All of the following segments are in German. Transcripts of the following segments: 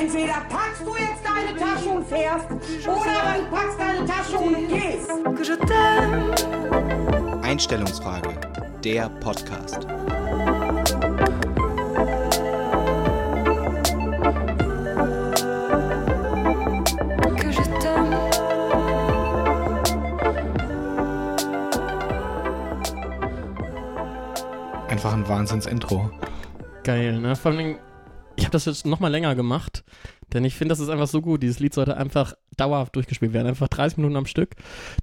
Entweder packst du jetzt deine Tasche und fährst, oder du packst deine Tasche und gehst. Einstellungsfrage, der Podcast. Einfach ein Wahnsinns-Intro. Geil, ne? Vor allem, ich habe das jetzt nochmal länger gemacht, denn ich finde, das ist einfach so gut. Dieses Lied sollte einfach dauerhaft durchgespielt werden, einfach 30 Minuten am Stück.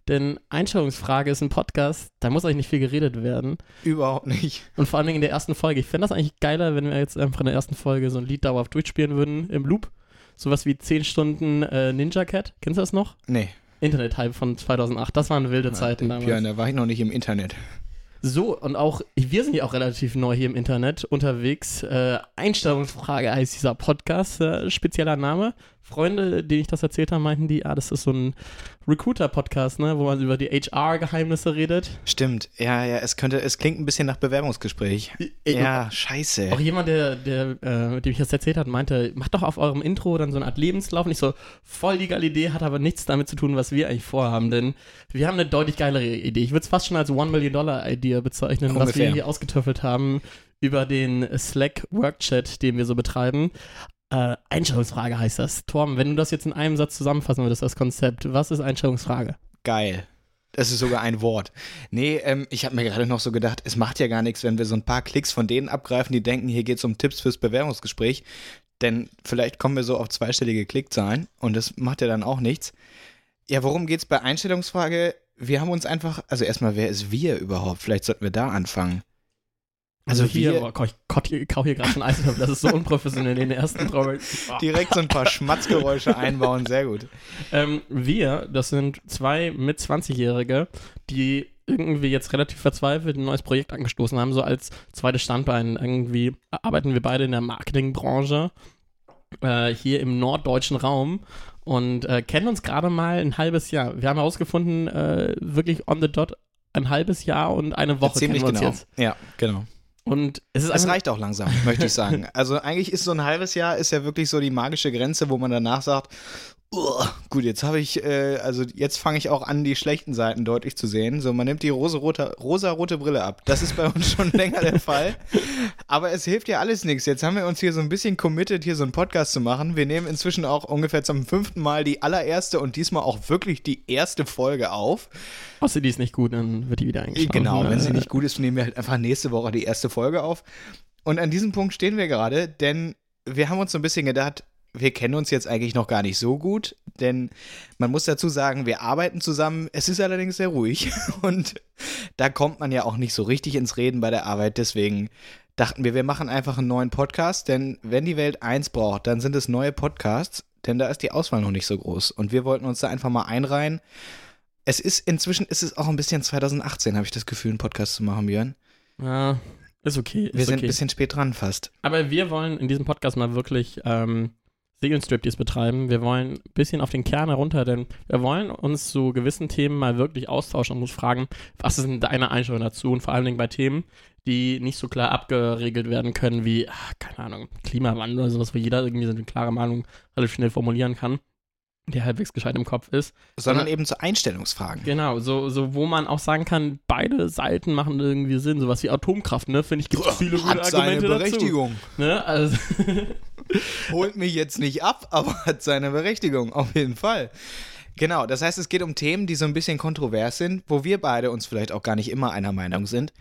Denn Einstellungsfrage ist ein Podcast, da muss eigentlich nicht viel geredet werden. Überhaupt nicht. Und vor allen Dingen in der ersten Folge. Ich fände das eigentlich geiler, wenn wir jetzt einfach in der ersten Folge so ein Lied dauerhaft durchspielen würden im Loop. Sowas wie 10 Stunden äh, Ninja Cat. Kennst du das noch? Nee. Internet-Hype von 2008. Das waren wilde Zeiten damals. Björn, da war ich noch nicht im Internet. So, und auch, wir sind ja auch relativ neu hier im Internet unterwegs. Äh, Einstellungsfrage heißt dieser Podcast, äh, spezieller Name. Freunde, denen ich das erzählt habe, meinten die, ah, das ist so ein Recruiter-Podcast, ne, wo man über die HR-Geheimnisse redet. Stimmt, ja, ja, es könnte, es klingt ein bisschen nach Bewerbungsgespräch. Ich- ja, scheiße. Auch jemand, der, der äh, dem ich das erzählt hat, meinte, macht doch auf eurem Intro dann so eine Art Lebenslauf. Und ich so, voll die geile Idee, hat aber nichts damit zu tun, was wir eigentlich vorhaben. Denn wir haben eine deutlich geilere Idee. Ich würde es fast schon als One-Million-Dollar-Idee bezeichnen, was Ungefähr. wir hier ausgetöffelt haben über den Slack-Workchat, den wir so betreiben. Äh, Einstellungsfrage heißt das. Torben, wenn du das jetzt in einem Satz zusammenfassen würdest, das Konzept, was ist Einstellungsfrage? Geil. Das ist sogar ein Wort. Nee, ähm, ich habe mir gerade noch so gedacht, es macht ja gar nichts, wenn wir so ein paar Klicks von denen abgreifen, die denken, hier geht es um Tipps fürs Bewerbungsgespräch. Denn vielleicht kommen wir so auf zweistellige Klickzahlen und das macht ja dann auch nichts. Ja, worum geht's bei Einstellungsfrage? Wir haben uns einfach, also erstmal, wer ist wir überhaupt? Vielleicht sollten wir da anfangen. Also hier, wir- oh Gott, ich kau- hier gerade schon Eis, das ist so unprofessionell in den ersten drei. Direkt so ein paar Schmatzgeräusche einbauen, sehr gut. Ähm, wir, das sind zwei mit 20-Jährige, die irgendwie jetzt relativ verzweifelt ein neues Projekt angestoßen haben, so als zweites Standbein. Irgendwie arbeiten wir beide in der Marketingbranche äh, hier im norddeutschen Raum und äh, kennen uns gerade mal ein halbes Jahr. Wir haben herausgefunden, äh, wirklich on the dot ein halbes Jahr und eine Woche Ziemlich kennen wir genau. uns jetzt. Ja, genau. Und es ist Es reicht auch langsam, möchte ich sagen. Also eigentlich ist so ein halbes Jahr ist ja wirklich so die magische Grenze, wo man danach sagt, "Uah, gut, jetzt habe ich, äh, also jetzt fange ich auch an, die schlechten Seiten deutlich zu sehen. So, man nimmt die rosa-rote rosa-rote Brille ab. Das ist bei uns schon länger der Fall. Aber es hilft ja alles nichts. Jetzt haben wir uns hier so ein bisschen committed, hier so einen Podcast zu machen. Wir nehmen inzwischen auch ungefähr zum fünften Mal die allererste und diesmal auch wirklich die erste Folge auf. außer die ist nicht gut, dann wird die wieder eingeschlafen. Genau, wenn sie Äh, nicht gut ist, nehmen wir halt einfach nächste Woche die erste Folge auf. Und an diesem Punkt stehen wir gerade, denn wir haben uns so ein bisschen gedacht, wir kennen uns jetzt eigentlich noch gar nicht so gut, denn man muss dazu sagen, wir arbeiten zusammen. Es ist allerdings sehr ruhig und da kommt man ja auch nicht so richtig ins Reden bei der Arbeit. Deswegen dachten wir, wir machen einfach einen neuen Podcast, denn wenn die Welt eins braucht, dann sind es neue Podcasts, denn da ist die Auswahl noch nicht so groß. Und wir wollten uns da einfach mal einreihen. Es ist inzwischen ist es auch ein bisschen 2018, habe ich das Gefühl, einen Podcast zu machen, Björn. Ja, ist okay. Ist Wir sind okay. ein bisschen spät dran fast. Aber wir wollen in diesem Podcast mal wirklich ähm, Seelenstriptease betreiben. Wir wollen ein bisschen auf den Kern herunter, denn wir wollen uns zu gewissen Themen mal wirklich austauschen und uns fragen, was ist denn deine Einstellung dazu? Und vor allen Dingen bei Themen, die nicht so klar abgeregelt werden können wie, ah, keine Ahnung, Klimawandel oder sowas, wo jeder irgendwie so eine klare Meinung relativ schnell formulieren kann, der halbwegs gescheit im Kopf ist. Sondern Sondern- eben zu Einstellungsfragen. Genau, so, so wo man auch sagen kann, beide Seiten machen irgendwie Sinn. Sowas wie Atomkraft, ne? Finde ich, gibt es viele gute Hat seine Argumente Berechtigung. dazu. Ne? Also, Holt mich jetzt nicht ab, aber hat seine Berechtigung, auf jeden Fall. Genau, das heißt, es geht um Themen, die so ein bisschen kontrovers sind, wo wir beide uns vielleicht auch gar nicht immer einer Meinung sind.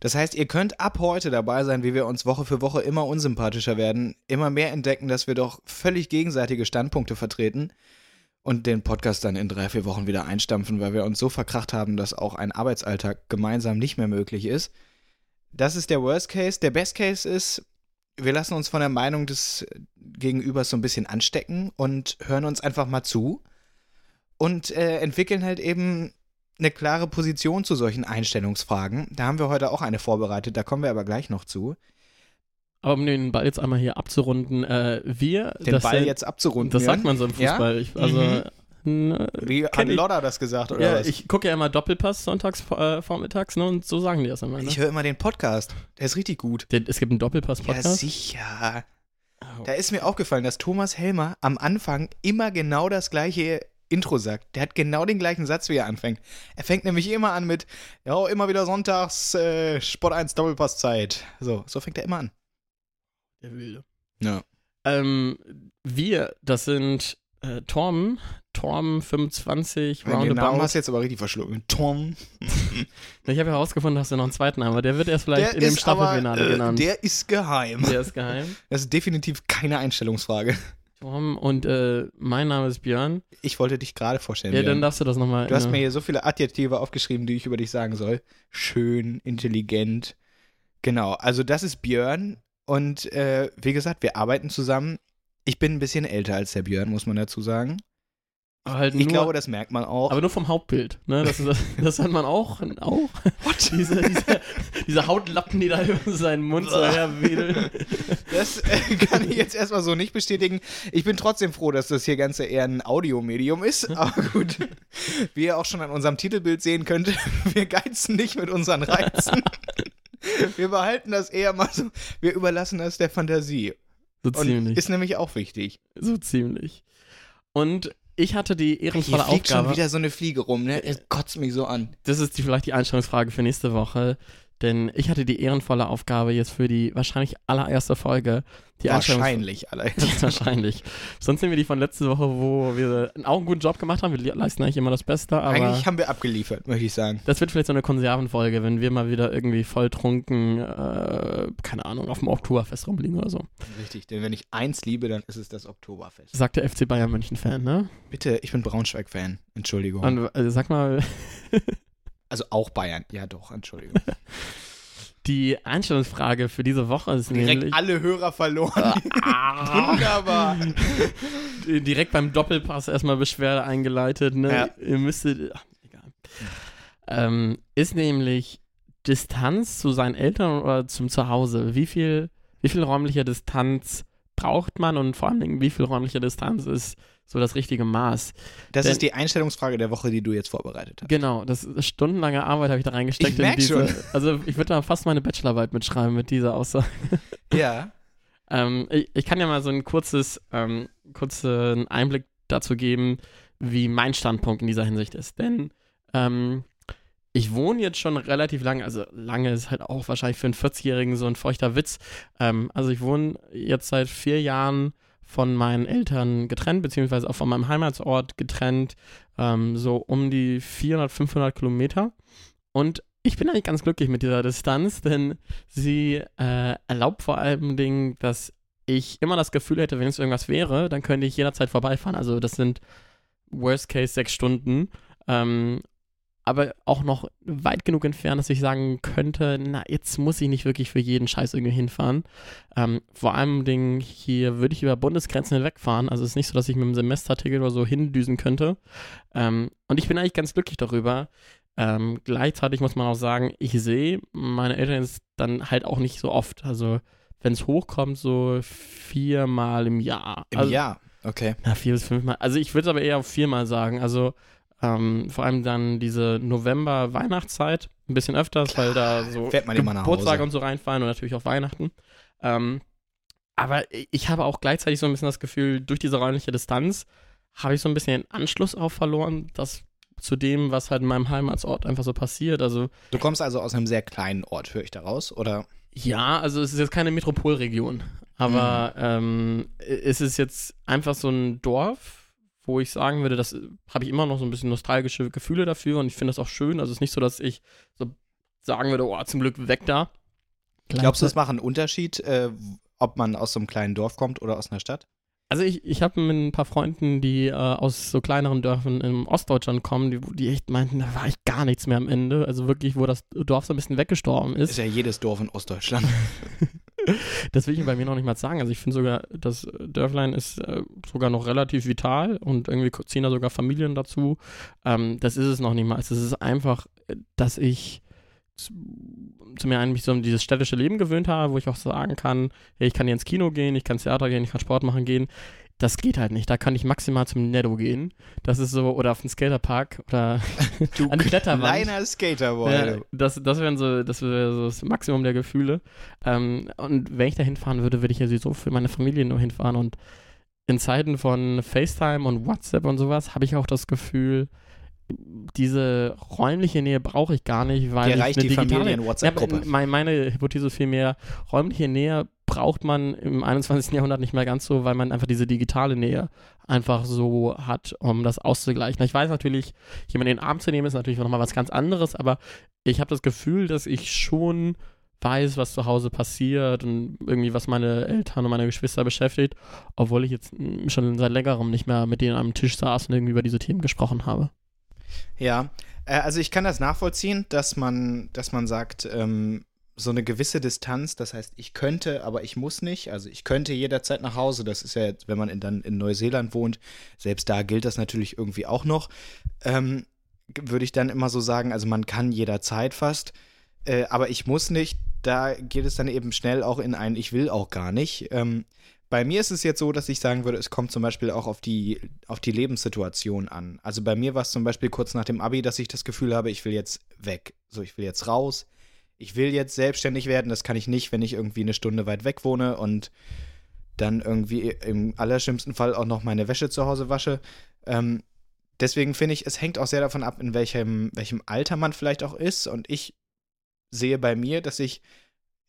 Das heißt, ihr könnt ab heute dabei sein, wie wir uns Woche für Woche immer unsympathischer werden, immer mehr entdecken, dass wir doch völlig gegenseitige Standpunkte vertreten und den Podcast dann in drei, vier Wochen wieder einstampfen, weil wir uns so verkracht haben, dass auch ein Arbeitsalltag gemeinsam nicht mehr möglich ist. Das ist der Worst Case. Der Best Case ist, wir lassen uns von der Meinung des Gegenübers so ein bisschen anstecken und hören uns einfach mal zu und äh, entwickeln halt eben eine klare Position zu solchen Einstellungsfragen. Da haben wir heute auch eine vorbereitet, da kommen wir aber gleich noch zu. Aber um den Ball jetzt einmal hier abzurunden, äh, wir. Den das Ball sind- jetzt abzurunden. Das sagt man so im Ja? Fußball. Ich, also, Mhm. ne, Wie hat. Lodder das gesagt, oder ja, was? ich gucke ja immer Doppelpass sonntags äh, vormittags, ne? Und so sagen die das immer. Ne? Ich höre immer den Podcast. Der ist richtig gut. Der, es gibt einen Ja, Doppelpass-Podcast. sicher. Da ist mir aufgefallen, dass Thomas Helmer am Anfang immer genau das gleiche Intro sagt. Der hat genau den gleichen Satz, wie er anfängt. Er fängt nämlich immer an mit, ja, immer wieder sonntags, äh, Sport 1 Doppelpasszeit. So, so fängt er immer an. Der Wilde. Ja. Ähm, wir, das sind äh, Torm, Torm 25, Den Namen Roundabout. hast du jetzt aber richtig verschluckt. Tom. Ich habe herausgefunden, dass du noch einen zweiten Namen, aber der wird erst vielleicht Der in dem ist aber, Staffelfinale äh, genannt. Der ist geheim. Der ist geheim. Das ist definitiv keine Einstellungsfrage. Torm und äh, mein Name ist Björn. Ich wollte dich gerade vorstellen. Ja, Björn. dann darfst du das nochmal. Du hast mir hier so viele Adjektive aufgeschrieben, die ich über dich sagen soll. Schön, intelligent. Genau, also das ist Björn und äh, wie gesagt, wir arbeiten zusammen. Ich bin ein bisschen älter als der Björn, muss man dazu sagen. halt Ich nur, glaube, das merkt man auch. aber nur vom Hauptbild. Ne? Das, das, das hat man auch. auch. What? Diese, diese, diese Hautlappen, die da über seinen Mund so herwedeln. Das äh, kann ich jetzt erstmal so nicht bestätigen. Ich bin trotzdem froh, dass das hier Ganze eher ein Audiomedium ist. Aber gut, wie ihr auch schon an unserem Titelbild sehen könnt, wir geizen nicht mit unseren Reizen. Wir behalten das eher mal so, wir überlassen das der Fantasie. So Und ziemlich. ist nämlich auch wichtig. So ziemlich. Und ich hatte die Hier ehrenvolle fliegt schon Aufgabe. wieder so eine Fliege rum, ne? Es kotzt mich so an. Das ist die, vielleicht die Einstellungsfrage für nächste Woche. Denn ich hatte die ehrenvolle Aufgabe jetzt für die wahrscheinlich allererste Folge. Die Wahrscheinlich, Alter. wahrscheinlich. Sonst sind wir die von letzter Woche, wo wir auch einen guten Job gemacht haben. Wir leisten eigentlich immer das Beste, Eigentlich haben wir abgeliefert, möchte ich sagen. das wird vielleicht so eine Konservenfolge, wenn wir mal wieder irgendwie volltrunken, äh, keine Ahnung, auf dem Oktoberfest rumliegen oder so. Richtig, denn wenn ich eins liebe, dann ist es das Oktoberfest. Sagt der FC Bayern München-Fan, ne? Bitte, ich bin Braunschweig-Fan. Entschuldigung. Und äh, sag mal, also auch Bayern. Ja, doch, Entschuldigung. die Einstellungsfrage für diese Woche ist Direkt nämlich alle Hörer verloren. Ah. Wunderbar. direkt beim Doppelpass erstmal Beschwerde eingeleitet, ne? Ja. Ihr müsstet, ach, egal. Ähm, ist nämlich Distanz zu seinen Eltern oder zum Zuhause. Wie viel, wie viel räumliche Distanz braucht man und vor allen Dingen, wie viel räumliche Distanz ist so das richtige Maß? Das Denn- ist die Einstellungsfrage der Woche, die du jetzt vorbereitet hast. Genau, das ist stundenlange Arbeit habe ich da reingesteckt Ich in merk diese. schon. Also ich würde da fast meine Bachelorarbeit mitschreiben mit dieser Aussage. Ja. Ähm, ich, ich kann ja mal so ein kurzes, ähm, kurzen Einblick dazu geben, wie mein Standpunkt in dieser Hinsicht ist. Denn ähm, ich wohne jetzt schon relativ lange, also lange ist halt auch wahrscheinlich für einen 40-Jährigen so ein feuchter Witz. Ähm, also ich wohne jetzt seit vier Jahren von meinen Eltern getrennt, beziehungsweise auch von meinem Heimatsort getrennt, ähm, so um die 400, 500 Kilometer. Und ich bin eigentlich ganz glücklich mit dieser Distanz, denn sie äh, erlaubt vor allem dass ich immer das Gefühl hätte, wenn es irgendwas wäre, dann könnte ich jederzeit vorbeifahren. Also das sind Worst Case sechs Stunden. Ähm, aber auch noch weit genug entfernt, dass ich sagen könnte, na, jetzt muss ich nicht wirklich für jeden Scheiß irgendwie hinfahren. Ähm, vor allem Ding hier würde ich über Bundesgrenzen hinwegfahren. Also es ist nicht so, dass ich mit einem Semesterticket oder so hindüsen könnte. Ähm, und ich bin eigentlich ganz glücklich darüber. Ähm, gleichzeitig muss man auch sagen, ich sehe meine Eltern jetzt dann halt auch nicht so oft. Also wenn es hochkommt, so viermal im Jahr. Im also, Jahr. Okay. na, vier bis fünfmal. Also ich würde es aber eher auf viermal sagen. Also ähm, vor allem dann diese November-Weihnachtszeit ein bisschen öfters, weil da so Geburtstage und so reinfallen und natürlich auch Weihnachten. Ähm, aber ich habe auch gleichzeitig so ein bisschen das Gefühl, durch diese räumliche Distanz habe ich so ein bisschen den Anschluss auch verloren, dass zu dem, was halt in meinem Heimatsort einfach so passiert. Also Du kommst also aus einem sehr kleinen Ort, höre ich daraus, oder? ja, also es ist jetzt keine Metropolregion, aber ähm, es ist jetzt einfach so ein Dorf, wo ich sagen würde, das habe ich immer noch so ein bisschen nostalgische Gefühle dafür und ich finde das auch schön. Also es ist nicht so, dass ich so sagen würde, oh, zum Glück weg da. Glaubst du, es macht einen Unterschied, äh, ob man aus so einem kleinen Dorf kommt oder aus einer Stadt? Also ich, ich habe mit ein paar Freunden, die äh, aus so kleineren Dörfern in Ostdeutschland kommen, die, die echt meinten, da war ich gar nichts mehr am Ende. Also wirklich, wo das Dorf so ein bisschen weggestorben Ist ist. ja jedes Dorf in Ostdeutschland. Das will ich bei mir noch nicht mal sagen. Also ich finde sogar, das Dörflein ist äh, sogar noch relativ vital und irgendwie ziehen da sogar Familien dazu. Ähm, das ist es noch nicht mal. Es ist einfach, äh, dass ich zu, mir eigentlich so dieses städtische Leben gewöhnt habe, wo ich auch sagen kann, hey, ich kann hier ins Kino gehen, ich kann ins Theater gehen, ich kann Sport machen gehen. Das geht halt nicht. Da kann ich maximal zum Netto gehen. Das ist so, oder auf den Skaterpark oder Du an die Kletterwand. kleiner Skaterboy. Ja, das, das wären so, das wäre so das Maximum der Gefühle. Ähm, und wenn ich da hinfahren würde, würde ich ja sowieso für meine Familie nur hinfahren. Und in Zeiten von FaceTime und WhatsApp und sowas habe ich auch das Gefühl, diese räumliche Nähe brauche ich gar nicht, weil Dir ich reicht eine die digitale Familien-WhatsApp-Gruppe. Ja, meine, meine Hypothese vielmehr, räumliche Nähe braucht man im 21. Jahrhundert nicht mehr ganz so, weil man einfach diese digitale Nähe einfach so hat, um das auszugleichen. Ich weiß natürlich, jemanden in den Arm zu nehmen, ist natürlich nochmal was ganz anderes, aber ich habe das Gefühl, dass ich schon weiß, was zu Hause passiert und irgendwie, was meine Eltern und meine Geschwister beschäftigt, obwohl ich jetzt mm, schon seit längerem nicht mehr mit denen am Tisch saß und irgendwie über diese Themen gesprochen habe. Ja, äh, also ich kann das nachvollziehen, dass man, dass man sagt, ähm, so eine gewisse Distanz, das heißt, ich könnte, aber ich muss nicht. Also ich könnte jederzeit nach Hause. Das ist ja jetzt, wenn man in, dann in Neuseeland wohnt, selbst da gilt das natürlich irgendwie auch noch. Ähm, Würde ich dann immer so sagen, also man kann jederzeit fast, äh, aber ich muss nicht. Da geht es dann eben schnell auch in ein Ich will auch gar nicht. Ähm, bei mir ist es jetzt so, dass ich sagen würde, es kommt zum Beispiel auch auf die, auf die Lebenssituation an. Also bei mir war es zum Beispiel kurz nach dem Abi, dass ich das Gefühl habe, ich will jetzt weg. So, ich will jetzt raus. Ich will jetzt selbstständig werden. Das kann ich nicht, wenn ich irgendwie eine Stunde weit weg wohne und dann irgendwie im allerschlimmsten Fall auch noch meine Wäsche zu Hause wasche. Ähm, deswegen finde ich, es hängt auch sehr davon ab, in welchem, welchem Alter man vielleicht auch ist. Und ich sehe bei mir, dass ich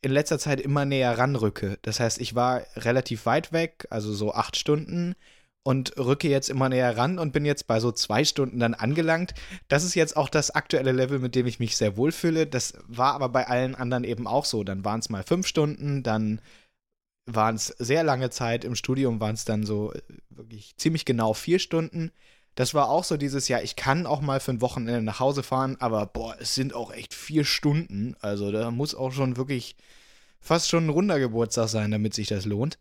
in letzter Zeit immer näher ranrücke. Das heißt, ich war relativ weit weg, also so acht Stunden, und rücke jetzt immer näher ran und bin jetzt bei so zwei Stunden dann angelangt. Das ist jetzt auch das aktuelle Level, mit dem ich mich sehr wohlfühle. Das war aber bei allen anderen eben auch so. Dann waren es mal fünf Stunden, dann waren es sehr lange Zeit im Studium, waren es dann so äh, wirklich ziemlich genau vier Stunden. Das war auch so dieses Jahr, ich kann auch mal für ein Wochenende nach Hause fahren, aber boah, es sind auch echt vier Stunden. Also da muss auch schon wirklich fast schon ein runder Geburtstag sein, damit sich das lohnt.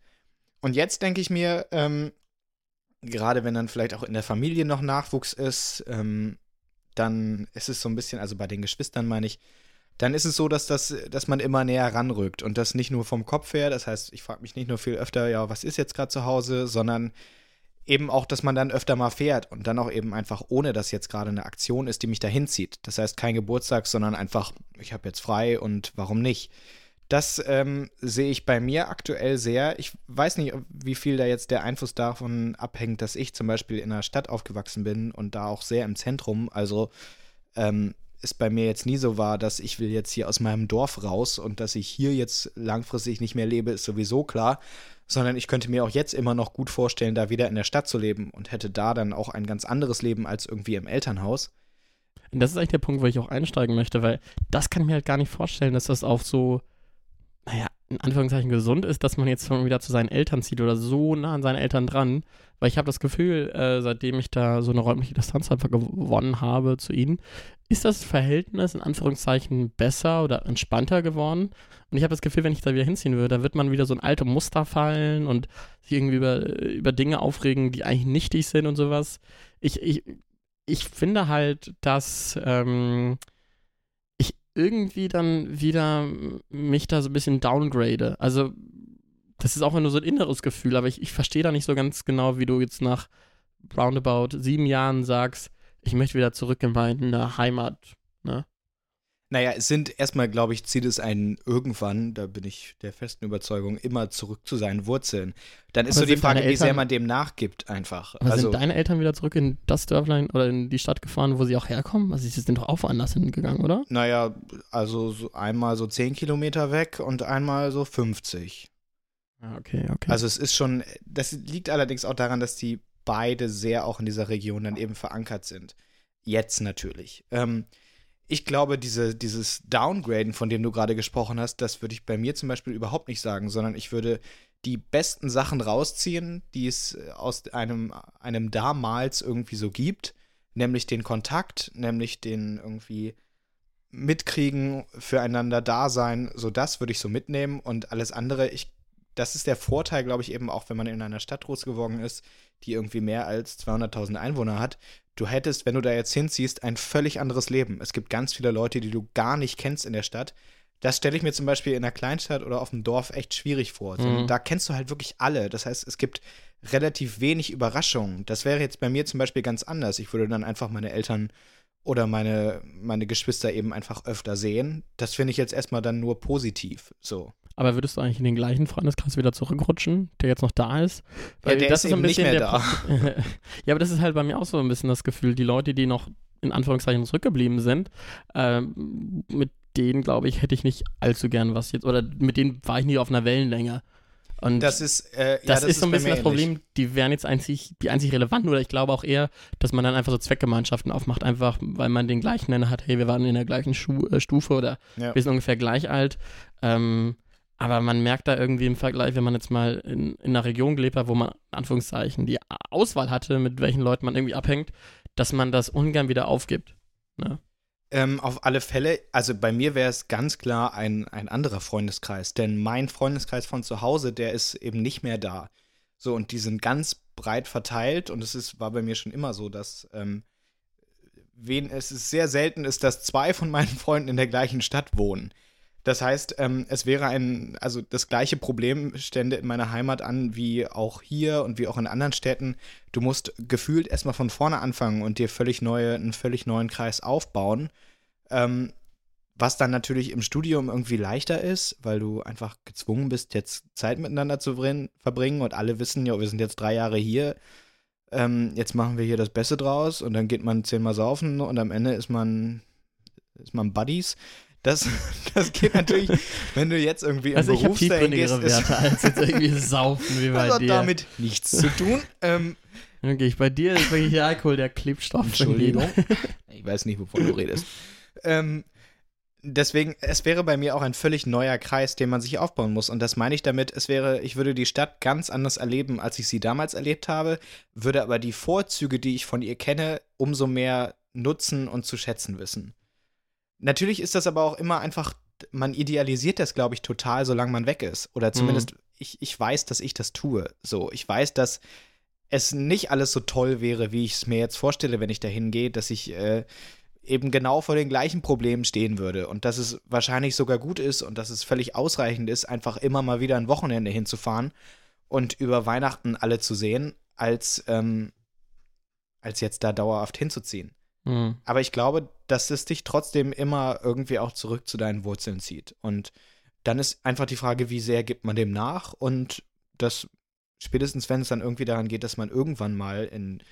Und jetzt denke ich mir, ähm, gerade wenn dann vielleicht auch in der Familie noch Nachwuchs ist, ähm, dann ist es so ein bisschen, also bei den Geschwistern meine ich, dann ist es so, dass, das, dass man immer näher ranrückt und das nicht nur vom Kopf her. Das heißt, ich frage mich nicht nur viel öfter, ja, was ist jetzt gerade zu Hause, sondern eben auch, dass man dann öfter mal fährt und dann auch eben einfach, ohne dass jetzt gerade eine Aktion ist, die mich dahin zieht. Das heißt, kein Geburtstag, sondern einfach, ich habe jetzt frei und warum nicht? Das ähm, sehe ich bei mir aktuell sehr. Ich weiß nicht, wie viel da jetzt der Einfluss davon abhängt, dass ich zum Beispiel in einer Stadt aufgewachsen bin und da auch sehr im Zentrum. Also ähm, es bei mir jetzt nie so war, dass ich will jetzt hier aus meinem Dorf raus und dass ich hier jetzt langfristig nicht mehr lebe, ist sowieso klar. Sondern ich könnte mir auch jetzt immer noch gut vorstellen, da wieder in der Stadt zu leben und hätte da dann auch ein ganz anderes Leben als irgendwie im Elternhaus. Und das ist eigentlich der Punkt, wo ich auch einsteigen möchte, weil das kann ich mir halt gar nicht vorstellen, dass das auf so naja, in Anführungszeichen gesund ist, dass man jetzt schon wieder zu seinen Eltern zieht oder so nah an seinen Eltern dran. Weil ich habe das Gefühl, äh, seitdem ich da so eine räumliche Distanz einfach gewonnen habe zu ihnen, ist das Verhältnis in Anführungszeichen besser oder entspannter geworden. Und ich habe das Gefühl, wenn ich da wieder hinziehen würde, dann wird man wieder so ein alte Muster fallen und sich irgendwie über, über Dinge aufregen, die eigentlich nichtig sind und sowas. Ich, ich, ich finde halt, dass ähm, irgendwie dann wieder mich da so ein bisschen downgrade. Also, das ist auch nur so ein inneres Gefühl, aber ich, ich verstehe da nicht so ganz genau, wie du jetzt nach roundabout sieben Jahren sagst, ich möchte wieder zurück in meine Heimat. Ne? Naja, es sind erstmal, glaube ich, zieht es einen irgendwann, da bin ich der festen Überzeugung, immer zurück zu seinen Wurzeln. Dann ist Aber so die Frage, deine wie sehr Eltern- man dem nachgibt einfach. Aber also, sind deine Eltern wieder zurück in das Dörflein oder in die Stadt gefahren, wo sie auch herkommen? Also, sie sind doch auch woanders hingegangen, oder? naja, also so einmal so 10 Kilometer weg und einmal so 50. Ah, okay, okay. Also es ist schon, das liegt allerdings auch daran, dass die beide sehr auch in dieser Region dann eben verankert sind. Jetzt natürlich. Ähm, ich glaube, diese, dieses Downgraden, von dem du gerade gesprochen hast, das würde ich bei mir zum Beispiel überhaupt nicht sagen, sondern ich würde die besten Sachen rausziehen, die es äh, aus einem, einem damals irgendwie so gibt, nämlich den Kontakt, nämlich den irgendwie mitkriegen, füreinander da sein, so das würde ich so mitnehmen und alles andere, ich, das ist der Vorteil, glaube ich, eben auch, wenn man in einer Stadt groß geworden ist, die irgendwie mehr als 200.000 Einwohner hat. Du hättest, wenn du da jetzt hinziehst, ein völlig anderes Leben. Es gibt ganz viele Leute, die du gar nicht kennst in der Stadt. Das stelle ich mir zum Beispiel in einer Kleinstadt oder auf dem Dorf echt schwierig vor. Mhm. Da kennst du halt wirklich alle. Das heißt, es gibt relativ wenig Überraschungen. Das wäre jetzt bei mir zum Beispiel ganz anders. Ich würde dann einfach meine Eltern oder meine, meine Geschwister eben einfach öfter sehen. Das finde ich jetzt erstmal dann nur positiv. So. Aber würdest du eigentlich in den gleichen Freundeskreis wieder zurückrutschen, der jetzt noch da ist? Ja, der ist eben nicht mehr da. ja, aber das ist halt bei mir auch so ein bisschen das Gefühl, die Leute, die noch in Anführungszeichen zurückgeblieben sind, ähm, mit denen, glaube ich, hätte ich nicht allzu gern was jetzt, oder mit denen war ich nie auf einer Wellenlänge. Und Das ist, äh, ja, das, ist so ein bisschen das Problem, ähnlich. die wären jetzt einzig, die einzig relevanten, oder ich glaube auch eher, dass man dann einfach so Zweckgemeinschaften aufmacht, einfach weil man den gleichen Nenner hat, hey, wir waren in der gleichen Schu äh, Stufe oder Ja. wir sind ungefähr gleich alt. Ähm, aber man merkt da irgendwie im Vergleich, wenn man jetzt mal in, in einer Region gelebt hat, wo man in Anführungszeichen die Auswahl hatte, mit welchen Leuten man irgendwie abhängt, dass man das ungern wieder aufgibt. Ne? Ähm, auf alle Fälle, also bei mir wäre es ganz klar ein, ein anderer Freundeskreis, denn mein Freundeskreis von zu Hause, der ist eben nicht mehr da. So, und die sind ganz breit verteilt und es ist, war bei mir schon immer so, dass ähm, wen, es ist sehr selten ist, dass zwei von meinen Freunden in der gleichen Stadt wohnen. Das heißt, ähm, es wäre ein, also das gleiche Problem stände in meiner Heimat an wie auch hier und wie auch in anderen Städten. Du musst gefühlt erstmal von vorne anfangen und dir völlig neue, einen völlig neuen Kreis aufbauen. Ähm, was dann natürlich im Studium irgendwie leichter ist, weil du einfach gezwungen bist, jetzt Zeit miteinander zu brin- verbringen und alle wissen, ja, wir sind jetzt drei Jahre hier, ähm, jetzt machen wir hier das Beste draus und dann geht man zehnmal saufen und am Ende ist man, ist man Buddies. Das, das geht natürlich, wenn du jetzt irgendwie im Also ich Berufs dahin gehst, Werte als jetzt irgendwie saufen wie bei das hat dir. damit nichts zu tun. ähm, Okay, bei dir ist wirklich der Alkohol der Klebstoff. Entschuldigung. Ich weiß nicht, wovon du redest. Ähm, deswegen, es wäre bei mir auch ein völlig neuer Kreis, den man sich aufbauen muss. Und das meine ich damit, es wäre, ich würde die Stadt ganz anders erleben, als ich sie damals erlebt habe, würde aber die Vorzüge, die ich von ihr kenne, umso mehr nutzen und zu schätzen wissen. Natürlich ist das aber auch immer einfach, man idealisiert das, glaube ich, total, solange man weg ist. Oder zumindest, ich, ich weiß, dass ich das tue. So, ich weiß, dass es nicht alles so toll wäre, wie ich es mir jetzt vorstelle, wenn ich da hingehe, dass ich äh, eben genau vor den gleichen Problemen stehen würde und dass es wahrscheinlich sogar gut ist und dass es völlig ausreichend ist, einfach immer mal wieder ein Wochenende hinzufahren und über Weihnachten alle zu sehen, als, ähm, als jetzt da dauerhaft hinzuziehen. Mhm. Aber ich glaube, dass es dich trotzdem immer irgendwie auch zurück zu deinen Wurzeln zieht. Und dann ist einfach die Frage, wie sehr gibt man dem nach und das spätestens, wenn es dann irgendwie daran geht, dass man irgendwann mal in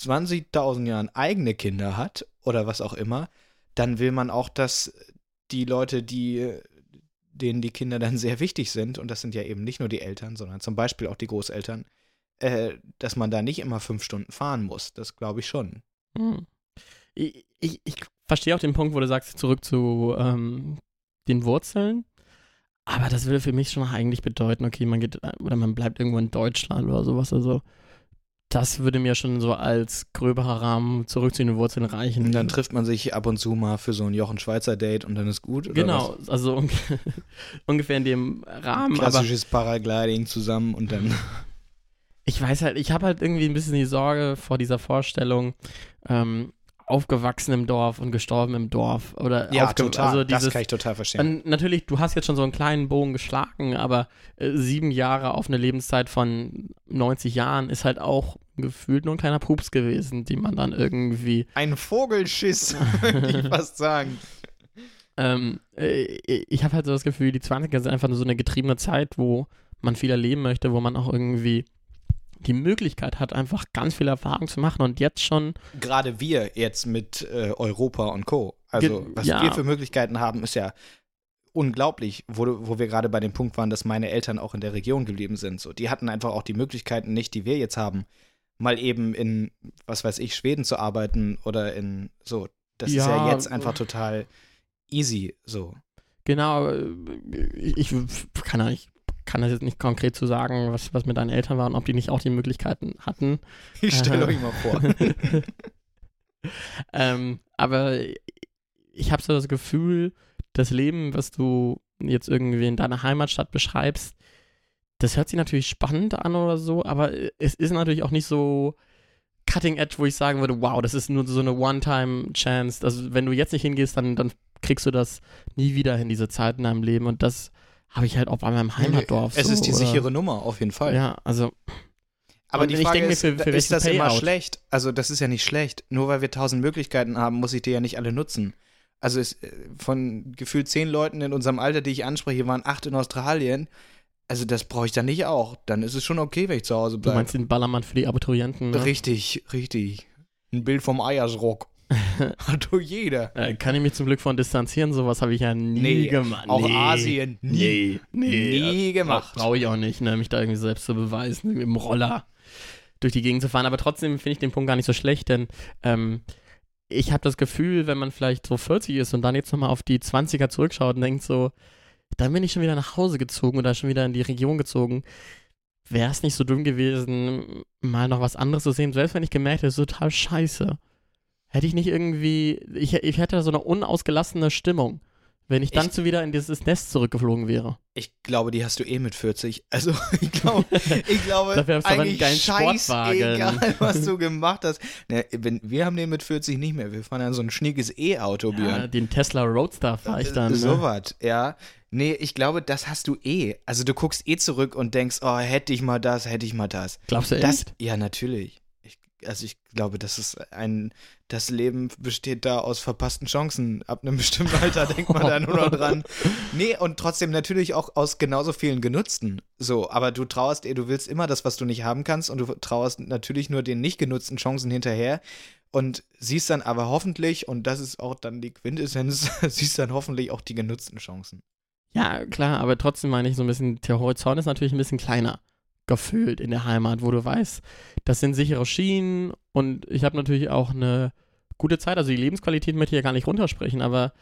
20.000 Jahren eigene Kinder hat oder was auch immer, dann will man auch, dass die Leute, die denen die Kinder dann sehr wichtig sind, und das sind ja eben nicht nur die Eltern, sondern zum Beispiel auch die Großeltern, äh, dass man da nicht immer fünf Stunden fahren muss. Das glaube ich schon. Hm. Ich, ich, ich verstehe auch den Punkt, wo du sagst, zurück zu ähm, den Wurzeln. Aber das würde für mich schon eigentlich bedeuten, okay, man geht äh, oder man bleibt irgendwo in Deutschland oder sowas. Also, das würde mir schon so als gröberer Rahmen zurück zu den Wurzeln reichen. Und dann trifft man sich ab und zu mal für so ein Jochen Schweizer Date und dann ist gut. Genau, also un ungefähr in dem Was? Rahmen. Klassisches Paragliding zusammen und dann. ich weiß halt, ich habe halt irgendwie ein bisschen die Sorge vor dieser Vorstellung, ähm, aufgewachsen im Dorf und gestorben im Dorf. Oder Ja, total. Also das dieses, kann ich total verstehen. Natürlich, du hast jetzt schon so einen kleinen Bogen geschlagen, aber äh, sieben Jahre auf eine Lebenszeit von 90 Jahren ist halt auch gefühlt nur ein kleiner Pups gewesen, die man dann irgendwie. Ein Vogelschiss, würde ich fast sagen. Ähm, äh, ich habe halt so das Gefühl, die 20er sind einfach nur so eine getriebene Zeit, wo man viel erleben möchte, wo man auch irgendwie die Möglichkeit hat, einfach ganz viel Erfahrung zu machen und jetzt schon. Gerade wir jetzt mit äh, Europa und Co. Also, was ja. wir für Möglichkeiten haben, ist ja unglaublich, wo, wo wir gerade bei dem Punkt waren, dass meine Eltern auch in der Region geblieben sind. So, die hatten einfach auch die Möglichkeiten nicht, die wir jetzt haben, mal eben in, was weiß ich, Schweden zu arbeiten oder in so. Das ist ja Ja, jetzt einfach total easy. So. Genau, äh, ich kann, ja nicht, kann das jetzt nicht konkret zu sagen, was, was mit deinen Eltern waren, ob die nicht auch die Möglichkeiten hatten. Ich stelle Aha. euch mal vor. ähm, aber ich habe so das Gefühl, das Leben, was du jetzt irgendwie in deiner Heimatstadt beschreibst, das hört sich natürlich spannend an oder so, aber es ist natürlich auch nicht so cutting edge, wo ich sagen würde, wow, das ist nur so eine One-Time-Chance. Also wenn du jetzt nicht hingehst, dann, dann kriegst du das nie wieder hin, diese Zeit in deinem Leben. Und das habe ich halt auch bei meinem Heimatdorf. Es so, ist die oder? sichere Nummer, auf jeden Fall. Ja, also Aber die Frage denke mir, ist, für- für ist das immer Payout? schlecht? Also das ist ja nicht schlecht. Nur weil wir tausend Möglichkeiten haben, muss ich die ja nicht alle nutzen. Also es, äh, von gefühlt zehn Leuten in unserem Alter, die ich anspreche, waren acht in Australien. Also das brauche ich dann nicht auch. Dann ist es schon okay, wenn ich zu Hause du bleibe. meinst den Ballermann für die Abiturienten. Ne? Richtig, richtig. Ein Bild vom Eiersrock. Hat doch jeder. Äh, kann ich mich zum Glück von distanzieren, sowas habe ich ja nie Nee, gemacht. auch nee. Asien, nie. Nee, nee. Nie gemacht. Brauche ich auch nicht, ne, mich da irgendwie selbst zu beweisen, mit dem Roller durch die Gegend zu fahren. Aber trotzdem finde ich den Punkt gar nicht so schlecht, denn ähm, ich habe das Gefühl, wenn man vielleicht so 40 ist und dann jetzt nochmal auf die 20er zurückschaut und denkt so, dann bin ich schon wieder nach Hause gezogen oder schon wieder in die Region gezogen. Wäre es nicht so dumm gewesen, mal noch was anderes zu sehen, selbst wenn ich gemerkt hätte, das ist total scheiße. Hätte ich nicht irgendwie, ich, ich hätte so eine unausgelassene Stimmung, wenn ich dann Ich- zu wieder in dieses Nest zurückgeflogen wäre. Ich glaube, die hast du eh mit 40. Also ich glaube, ich glaube Dafür hast du aber einen eigentlich geilen Sportwagen. scheißegal, was du gemacht hast. Ne, wenn, wir haben den mit 40 nicht mehr. Wir fahren ja so ein schniekes E-Auto, Ja, den Tesla Roadster fahre ich dann. Äh, So Ne? was, ja. Nee, ich glaube, das hast du eh. Also du guckst eh zurück und denkst, oh, hätte ich mal das, hätte ich mal das. Glaubst du Das, echt? ja, natürlich. Also ich glaube, das ist ein, das Leben besteht da aus verpassten Chancen. Ab einem bestimmten Alter denkt man da nur noch dran. Nee, und trotzdem natürlich auch aus genauso vielen genutzten. So, aber du trauerst, eh, du willst immer das, was du nicht haben kannst und du trauerst natürlich nur den nicht genutzten Chancen hinterher und siehst dann aber hoffentlich, und das ist auch dann die Quintessenz, siehst dann hoffentlich auch die genutzten Chancen. Ja, klar, aber trotzdem meine ich so ein bisschen, der Horizont ist natürlich ein bisschen kleiner gefühlt in der Heimat, wo du weißt, das sind sichere Schienen und ich habe natürlich auch eine gute Zeit, also die Lebensqualität möchte ich ja gar nicht runtersprechen, aber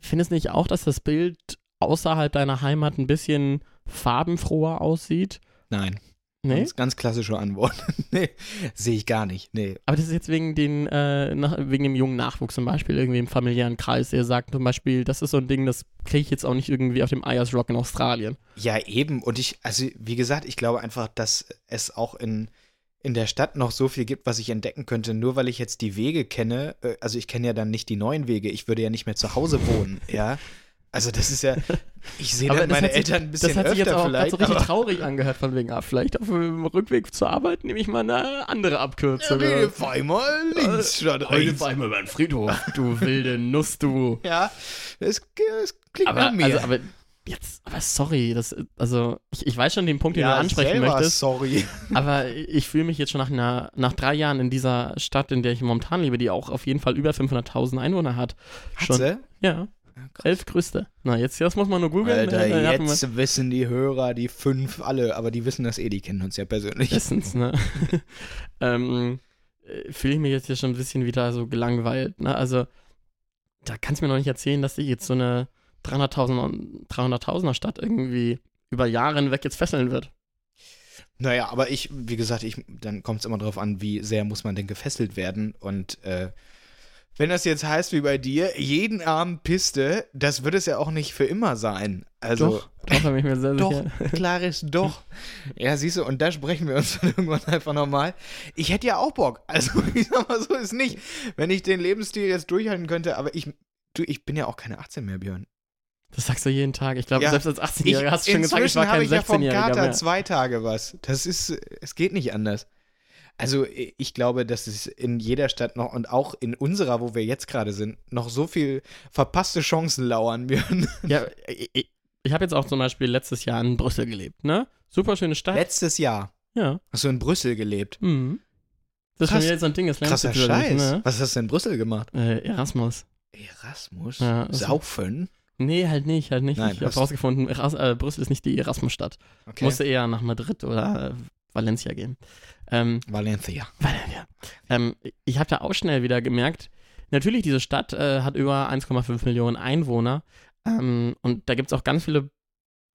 findest nicht auch, dass das Bild außerhalb deiner Heimat ein bisschen farbenfroher aussieht? Nein. Nee? Ganz, ganz klassische Antwort. nee, sehe ich gar nicht. Nee. Aber das ist jetzt wegen, den, äh, nach, wegen dem jungen Nachwuchs zum Beispiel, irgendwie im familiären Kreis, der sagt zum Beispiel, das ist so ein Ding, das kriege ich jetzt auch nicht irgendwie auf dem Ayers Rock in Australien. Ja, eben. Und ich, also wie gesagt, ich glaube einfach, dass es auch in, in der Stadt noch so viel gibt, was ich entdecken könnte, nur weil ich jetzt die Wege kenne. äh, Also ich kenne ja dann nicht die neuen Wege. Ich würde ja nicht mehr zu Hause wohnen, ja. Also das ist ja, ich sehe dann meine hat sich- Eltern ein bisschen Das hat sich jetzt auch so richtig traurig angehört, von wegen, ah, vielleicht auf dem Rückweg zur Arbeit nehme ich mal eine andere Abkürzung. Ja, fahr ich mal links statt Heute rechts. fahr ich mal über den Friedhof, du wilde Nuss, du. Ja, das, das klingt Aber, nach mir. also, aber jetzt, aber sorry, das, also, ich, ich weiß schon den Punkt, den ja, du ansprechen möchtest, sorry. aber ich fühle mich jetzt schon nach, einer, nach drei Jahren in dieser Stadt, in der ich momentan lebe, die auch auf jeden Fall über 500.000 Einwohner hat. Hat Schon. sie? Ja, elf größte. Na, jetzt, das muss man nur googeln. Alter, äh, hat man- jetzt wissen die Hörer, die fünf alle, aber die wissen das eh, die kennen uns ja persönlich. Bestens, ne? ähm, äh, fühle ich mich jetzt hier schon ein bisschen wieder so gelangweilt, ne? Also, da kannst du mir noch nicht erzählen, dass ich jetzt so eine 300.000 300.000er Stadt irgendwie über Jahre hinweg jetzt fesseln wird. Naja, aber ich, wie gesagt, ich, dann kommt es immer darauf an, wie sehr muss man denn gefesselt werden. Und äh, wenn das jetzt heißt wie bei dir, jeden Abend Piste, das wird es ja auch nicht für immer sein. Also, doch, doch, bin ich mir sehr doch, sicher. klares Doch. Ja, siehst du, und da sprechen wir uns dann irgendwann einfach nochmal. Ich hätte ja auch Bock. Also, ich sag mal so, ist nicht, wenn ich den Lebensstil jetzt durchhalten könnte, aber ich, du, ich bin ja auch keine 18 mehr, Björn. Das sagst du jeden Tag. Ich glaube, Ja, selbst als 18-Jähriger hast du schon gesagt, ich war habe kein ich ja vom 16-Jähriger Kater mehr. zwei Tage was. Das ist, es geht nicht anders. Also ich glaube, dass es in jeder Stadt noch und auch in unserer, wo wir jetzt gerade sind, noch so viel verpasste Chancen lauern werden. Ja, ich, ich habe jetzt auch zum Beispiel letztes Jahr in Brüssel gelebt, ne? Super schöne Stadt. Letztes Jahr ja. hast du in Brüssel gelebt. Mhm. Das ist Krass. schon wieder so ein Ding, das lernst Krasser Scheiß. Ne? Was hast du in Brüssel gemacht? Äh, Erasmus. Erasmus? Ja, Saufen? Nee, halt nicht, halt nicht. Nein, ich habe rausgefunden, Eras äh, Brüssel ist nicht die Erasmus-Stadt. Okay. Musste eher nach Madrid oder äh, Valencia gehen. Ähm, Valencia. Valencia. Ähm, ich habe da auch schnell wieder gemerkt, natürlich, diese Stadt äh, hat über 1,5 Millionen Einwohner ähm, und da gibt es auch ganz viele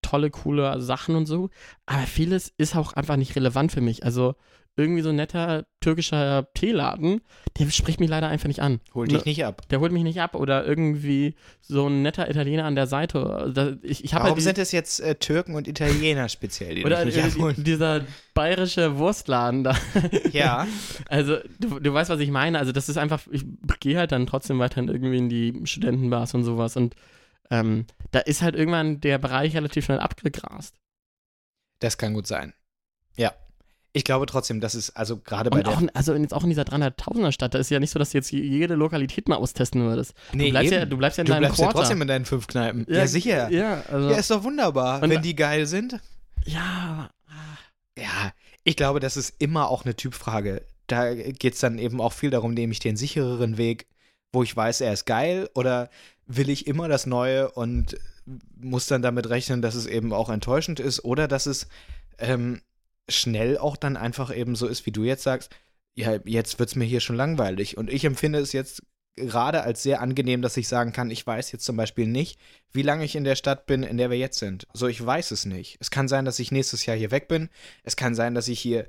tolle, coole Sachen und so. Aber vieles ist auch einfach nicht relevant für mich. Also irgendwie so ein netter türkischer Teeladen, der spricht mich leider einfach nicht an. Hol Ne- dich nicht ab. Der holt mich nicht ab. Oder irgendwie so ein netter Italiener an der Seite. Ich ich Warum halt sind es jetzt äh, Türken und Italiener speziell, die oder nicht äh, abholen? dieser bayerische Wurstladen da. Ja, Also, du, du weißt, was ich meine. Also, das ist einfach, ich gehe halt dann trotzdem weiterhin irgendwie in die Studentenbars und sowas. Und ähm, da ist halt irgendwann der Bereich relativ schnell abgegrast. das kann gut sein. Ja. Ich glaube trotzdem, dass es also gerade bei Und der auch, also jetzt auch in dieser 300.000er Stadt, da ist ja nicht so, dass du jetzt jede Lokalität mal austesten würdest. Nee, du, bleibst ja, eben. du bleibst ja in Du deinem bleibst ja Quarter. trotzdem in deinen fünf Kneipen. Ja, sicher. Ja, Ja, also, ist doch wunderbar, Und- wenn die geil sind. ja, Ja, ich glaube, das ist immer auch eine Typfrage. Da geht es dann eben auch viel darum, nehme ich den sichereren Weg, wo ich weiß, er ist geil, oder will ich immer das Neue und muss dann damit rechnen, dass es eben auch enttäuschend ist, oder dass es ähm, schnell auch dann einfach eben so ist, wie du jetzt sagst, ja, jetzt wird es mir hier schon langweilig. Und ich empfinde es jetzt gerade als sehr angenehm, dass ich sagen kann, ich weiß jetzt zum Beispiel nicht, wie lange ich in der Stadt bin, in der wir jetzt sind. So, ich weiß es nicht. Es kann sein, dass ich nächstes Jahr hier weg bin. Es kann sein, dass ich hier,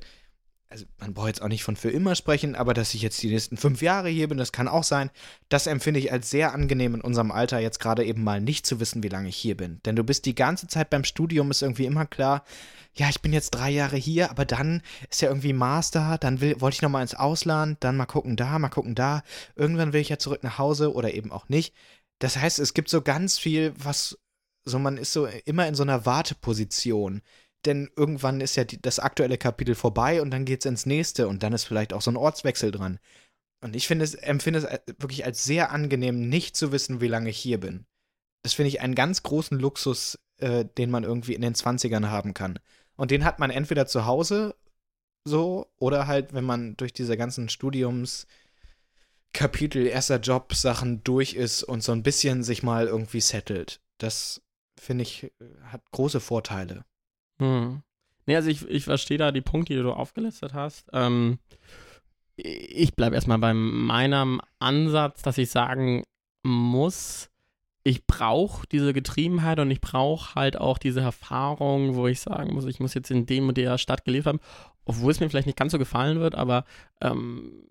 also man braucht jetzt auch nicht von für immer sprechen, aber dass ich jetzt die nächsten fünf Jahre hier bin, das kann auch sein. Das empfinde ich als sehr angenehm in unserem Alter, jetzt gerade eben mal nicht zu wissen, wie lange ich hier bin. Denn du bist die ganze Zeit beim Studium, ist irgendwie immer klar, ja, ich bin jetzt drei Jahre hier, aber dann ist ja irgendwie Master, dann will, wollte ich nochmal ins Ausland, dann mal gucken da, mal gucken da. Irgendwann will ich ja zurück nach Hause oder eben auch nicht. Das heißt, es gibt so ganz viel, was so, man ist so immer in so einer Warteposition. Denn irgendwann ist ja die, das aktuelle Kapitel vorbei und dann geht's ins nächste und dann ist vielleicht auch so ein Ortswechsel dran. Und ich finde es, empfinde es äh, wirklich als sehr angenehm, nicht zu wissen, wie lange ich hier bin. Das finde ich einen ganz großen Luxus, äh, den man irgendwie in den 20ern haben kann. Und den hat man entweder zu Hause so oder halt, wenn man durch diese ganzen Studiums Kapitel, erster Job Sachen durch ist und so ein bisschen sich mal irgendwie settelt. Das finde ich äh, hat große Vorteile. Hm. Nee, also ich, ich verstehe da die Punkte, die du aufgelistet hast. Ähm, ich bleibe erstmal bei meinem Ansatz, dass ich sagen muss, ich brauche diese Getriebenheit und ich brauche halt auch diese Erfahrung, wo ich sagen muss, ich muss jetzt in dem und der Stadt gelebt haben, obwohl es mir vielleicht nicht ganz so gefallen wird, aber ähm,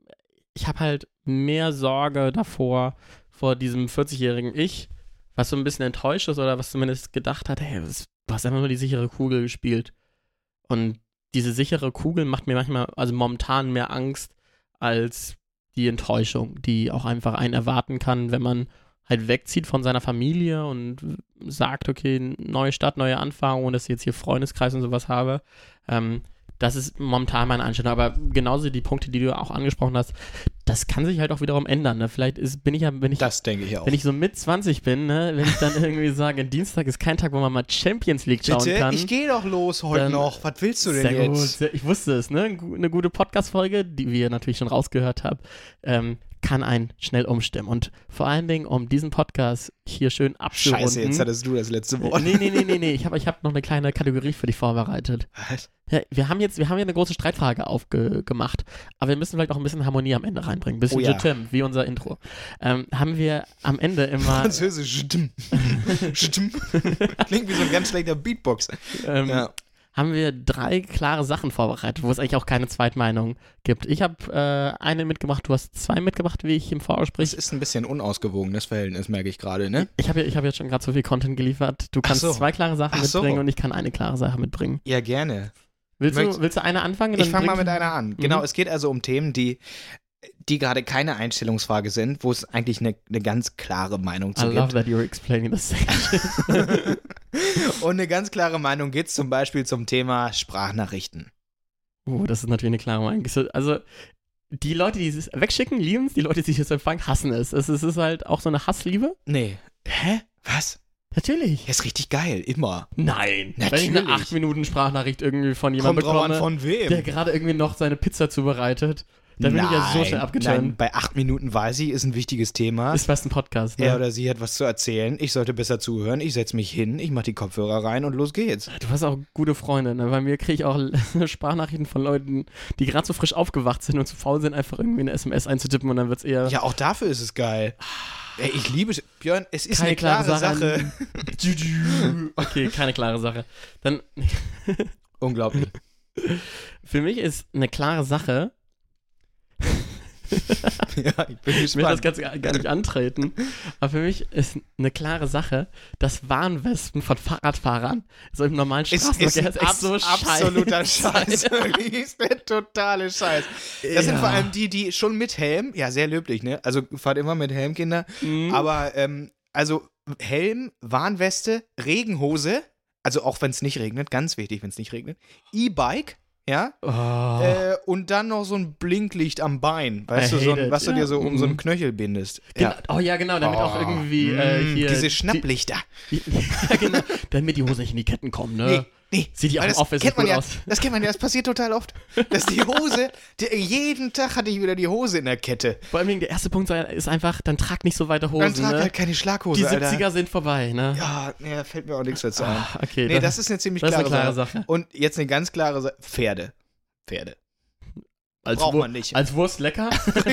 ich habe halt mehr Sorge davor, vor diesem 40-jährigen Ich, was so ein bisschen enttäuscht ist oder was zumindest gedacht hat, hey, was, du hast einfach nur die sichere Kugel gespielt. Und diese sichere Kugel macht mir manchmal, also momentan mehr Angst als die Enttäuschung, die auch einfach einen erwarten kann, wenn man halt wegzieht von seiner Familie und sagt, okay, neue Stadt, neue Anfang dass ich jetzt hier Freundeskreis und sowas habe. Ähm, das ist momentan meine Einstellung. Aber genauso die Punkte, die du auch angesprochen hast, das kann sich halt auch wiederum ändern. Ne? Vielleicht ist, bin ich ja, wenn ich Das denke ich auch. wenn ich so mit 20 bin, ne, wenn ich dann irgendwie sage, Dienstag ist kein Tag, wo man mal Champions League schauen Bitte, kann. ich gehe doch los heute Dann- noch. Was willst du denn Sehr gut, jetzt? sehr, ich wusste es, ne? Eine gute Podcast-Folge, die wir natürlich schon rausgehört haben, ähm, kann einen schnell umstimmen. Und vor allen Dingen, um diesen Podcast hier schön abzurunden. Scheiße, jetzt hattest du das letzte Wort. nee, nee, nee, nee, nee. Ich habe ich hab noch eine kleine Kategorie für dich vorbereitet. Was? Ja, wir haben jetzt, wir haben ja eine große Streitfrage aufgemacht, aber wir müssen vielleicht auch ein bisschen Harmonie am Ende reinbringen. Ein bisschen Oh ja. Je t'aime, wie unser Intro. Ähm, haben wir am Ende immer. Französisch. Stimm. Stimm. Klingt wie so ein ganz schlechter Beatbox. ähm, Ja. Haben wir drei klare Sachen vorbereitet, wo es eigentlich auch keine Zweitmeinung gibt. Ich habe äh, eine mitgebracht, du hast zwei mitgebracht, wie ich im Das Vorgespräch. ist ein bisschen unausgewogenes Verhältnis, merke ich gerade, ne? Ich habe ich hab jetzt schon gerade so viel Content geliefert. Du kannst so. zwei klare Sachen Ach so. mitbringen und ich kann eine klare Sache mitbringen. Ja, gerne. Willst, du, Möchtest- willst du eine anfangen? Ich fange mal mit einer an. Genau, Mhm. es geht also um Themen, die, die gerade keine Einstellungsfrage sind, wo es eigentlich eine, eine ganz klare Meinung I zu love gibt. that you're explaining this. Und eine ganz klare Meinung geht zum Beispiel zum Thema Sprachnachrichten. oh, das ist natürlich eine klare Meinung. So, Also, die Leute, die es wegschicken, lieben es. Die Leute, die es empfangen, hassen es. Es ist, es ist halt auch so eine Hassliebe. Nee. Hä? Was? Natürlich. Ja, ist richtig geil, immer. Nein. Wenn ich eine Natürlich. 8 Minuten Sprachnachricht irgendwie von jemandem drauf an, bekomme, von wem. der gerade irgendwie noch seine Pizza zubereitet, Da bin ich ja so schnell. Nein, bei acht Minuten weiß ich, ist ein wichtiges Thema. Ist fast ein Podcast, ne? er oder sie hat was zu erzählen. Ich sollte besser zuhören. Ich setze mich hin, ich mache die Kopfhörer rein und los geht's. Du hast auch gute Freunde, ne? Bei mir kriege ich auch Sprachnachrichten von Leuten, die gerade so frisch aufgewacht sind und zu faul sind, einfach irgendwie eine SMS einzutippen und dann wird's eher. Ja, auch dafür ist es geil. Ey, ich liebe es. Björn, es ist Keine eine klare, klare Sache. Sache. okay, keine klare Sache. Dann, Unglaublich. für mich ist eine klare Sache, ja, ich bin ich will das gespannt. Ganze gar nicht antreten, aber für mich ist eine klare Sache, dass Warnwespen von Fahrradfahrern so im normalen ist Straßenverkehr ein ist echt so abs absoluter. Scheiß. Ist der totale Scheiß. Das sind Ja. vor allem die, die schon mit Helm, ja, sehr löblich, ne? Also fahrt immer mit Helm, Kinder. Mhm. Aber, ähm, also Helm, Warnweste, Regenhose, also auch wenn es nicht regnet, ganz wichtig, wenn es nicht regnet. E-Bike, ja. Oh. Äh, und dann noch so ein Blinklicht am Bein, weißt I du, so ein, was du ja. dir so um so einen Mhm. Knöchel bindest. Genau. Oh ja, genau, damit auch Oh, irgendwie äh, mm, hier. Diese Schnapplichter. Die, ja, genau. Damit die Hose nicht in die Ketten kommen, ne? Nee, nee. Sieht die auch das Office kennt man ja, aus. Das kennt man ja, das passiert total oft. Dass die Hose, die, jeden Tag hatte ich wieder die Hose in der Kette. Vor allem der erste Punkt ist einfach, dann trag nicht so weite Dann Hosen, trag ne? halt keine Schlaghose, Die Alter. 70er sind vorbei, ne? Ja, nee, da fällt mir auch nichts dazu ein. Ah, okay, Nee, das ist eine ziemlich das klare, eine klare Sache. Sache. Und jetzt eine ganz klare Sache. Pferde. Pferde. als braucht man nicht. Als Wurst lecker?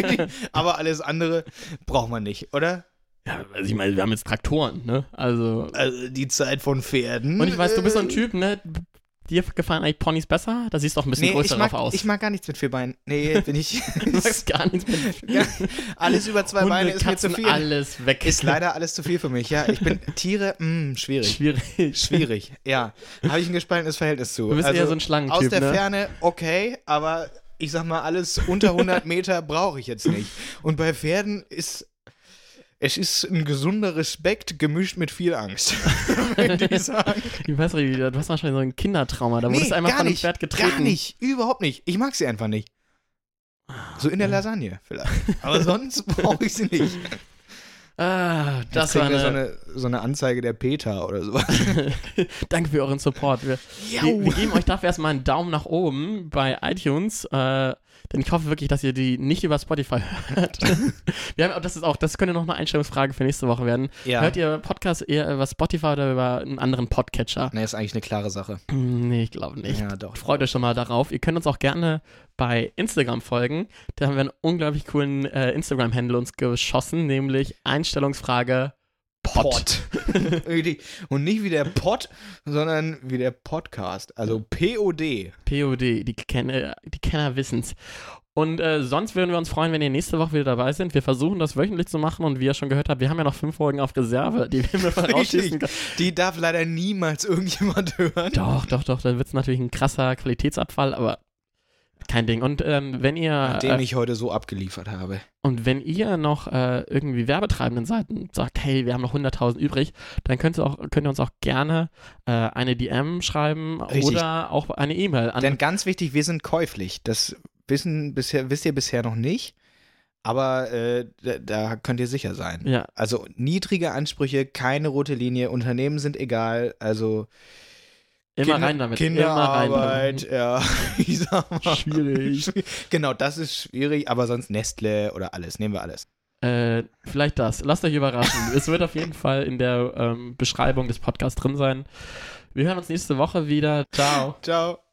Aber alles andere braucht man nicht, oder? Ja, also ich meine, wir haben jetzt Traktoren, ne? Also. Also die Zeit von Pferden. Und ich weiß, du bist so ein äh, Typ, ne? Dir gefallen eigentlich Ponys besser? Da siehst du auch ein bisschen Nee, größer mag, drauf aus. ich mag gar nichts mit vier Beinen. Nee, bin ich. du magst gar nichts mit Ja, alles über zwei Hunde, Beine ist Katzen, mir zu viel. alles weg. Ist leider alles zu viel für mich. Ja, ich bin Tiere, mh, schwierig. schwierig. Schwierig, ja. Habe ich ein gespaltenes Verhältnis zu. Du bist also, eher so ein Schlangentyp, Aus der ne? Ferne okay, aber ich sag mal, alles unter 100 Meter brauche ich jetzt nicht. Und bei Pferden ist. Es ist ein gesunder Respekt gemischt mit viel Angst. Wenn die sagen. Ich weiß nicht, du hast wahrscheinlich so ein Kindertrauma. Da wurdest du einmal von einem nicht, Pferd getreten. Gar nicht, überhaupt nicht. Ich mag sie einfach nicht. So in der Lasagne vielleicht. Aber sonst brauche ich sie nicht. Ah, das war eine, so eine, so eine Anzeige der Peter oder sowas. Danke für euren Support. Wir, wir, wir geben euch dafür erstmal einen Daumen nach oben bei iTunes. Äh, denn ich hoffe wirklich, dass ihr die nicht über Spotify hört. wir haben, das ist auch, das könnte noch eine Einstellungsfrage für nächste Woche werden. Ja. Hört ihr Podcast eher über Spotify oder über einen anderen Podcatcher? Ne, ist eigentlich eine klare Sache. Hm, Nee, ich glaube nicht. Ja, doch. Freut euch schon mal darauf. Ihr könnt uns auch gerne bei Instagram folgen. Da haben wir einen unglaublich coolen äh, Instagram-Handle uns geschossen, nämlich Einstellungsfrage Pod. Und nicht wie der Pod, sondern wie der Podcast. Also POD. POD, die, Kenner, die Kenner wissen's. Und äh, sonst würden wir uns freuen, wenn ihr nächste Woche wieder dabei sind. Wir versuchen das wöchentlich zu machen und wie ihr schon gehört habt, wir haben ja noch fünf Folgen auf Reserve, die wir mal rausschießen können. Die darf leider niemals irgendjemand hören. Doch, doch, doch, da wird es natürlich ein krasser Qualitätsabfall, aber kein Ding. Und ähm, wenn ihr Nachdem äh, ich heute so abgeliefert habe. und wenn ihr noch äh, irgendwie werbetreibenden Seiten sagt, hey, wir haben noch 100.000 übrig, dann könnt ihr, auch, könnt ihr uns auch gerne äh, eine DM schreiben Richtig. oder auch eine E-Mail an Denn ganz wichtig, wir sind käuflich. Das wissen bisher, wisst ihr bisher noch nicht. Aber äh, da, da könnt ihr sicher sein. ja, Also niedrige Ansprüche, keine rote Linie, Unternehmen sind egal. Also immer Kinder- rein damit. immer rein damit. Kinderarbeit, ja. Ich sag mal. Schwierig. Genau, das ist schwierig, aber sonst Nestle oder alles, nehmen wir alles. Äh, vielleicht das. Lasst euch überraschen. es wird auf jeden Fall in der ähm, Beschreibung des Podcasts drin sein. Wir hören uns nächste Woche wieder. Ciao. Ciao.